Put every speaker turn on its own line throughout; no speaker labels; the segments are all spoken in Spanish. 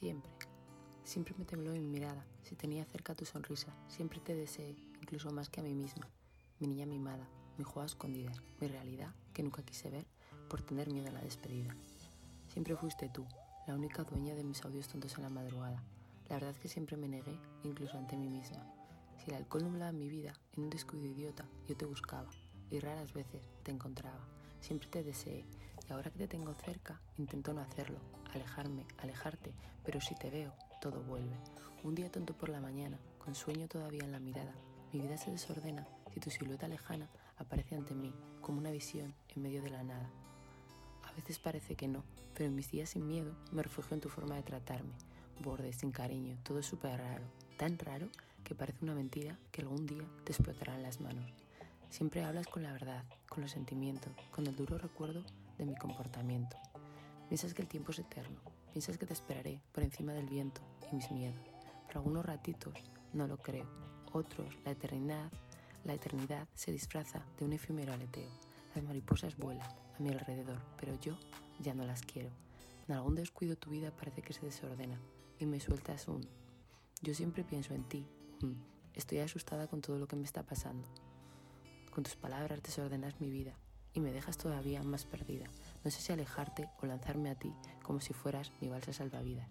Siempre. Siempre me tembló mi mirada. Si tenía cerca tu sonrisa, siempre te deseé, incluso más que a mí misma. Mi niña mimada, mi juego a escondidas, mi realidad que nunca quise ver por tener miedo a la despedida. Siempre fuiste tú, la única dueña de mis audios tontos en la madrugada. La verdad es que siempre me negué, incluso ante mí misma. Si el alcohol nublaba mi vida, en un descuido idiota, yo te buscaba y raras veces te encontraba. Siempre te deseé ahora que te tengo cerca, intento no hacerlo, alejarme, alejarte, pero si te veo, todo vuelve. Un día tonto por la mañana, con sueño todavía en la mirada, mi vida se desordena si tu silueta lejana aparece ante mí como una visión en medio de la nada. A veces parece que no, pero en mis días sin miedo me refugio en tu forma de tratarme. Borde, sin cariño, todo súper raro, tan raro que parece una mentira que algún día te explotará en las manos. Siempre hablas con la verdad, con los sentimientos, con el duro recuerdo mi comportamiento. Piensas que el tiempo es eterno, piensas que te esperaré por encima del viento y mis miedos. Pero algunos ratitos no lo creo, otros la eternidad, la eternidad se disfraza de un efímero aleteo. Las mariposas vuelan a mi alrededor, pero yo ya no las quiero. En algún descuido tu vida parece que se desordena y me sueltas un yo siempre pienso en ti. Estoy asustada con todo lo que me está pasando. Con tus palabras desordenas mi vida y me dejas todavía más perdida. No sé si alejarte o lanzarme a ti como si fueras mi balsa salvavidas.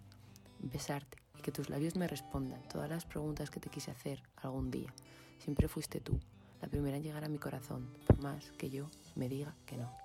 Besarte y que tus labios me respondan todas las preguntas que te quise hacer algún día. Siempre fuiste tú, la primera en llegar a mi corazón, por más que yo me diga que no.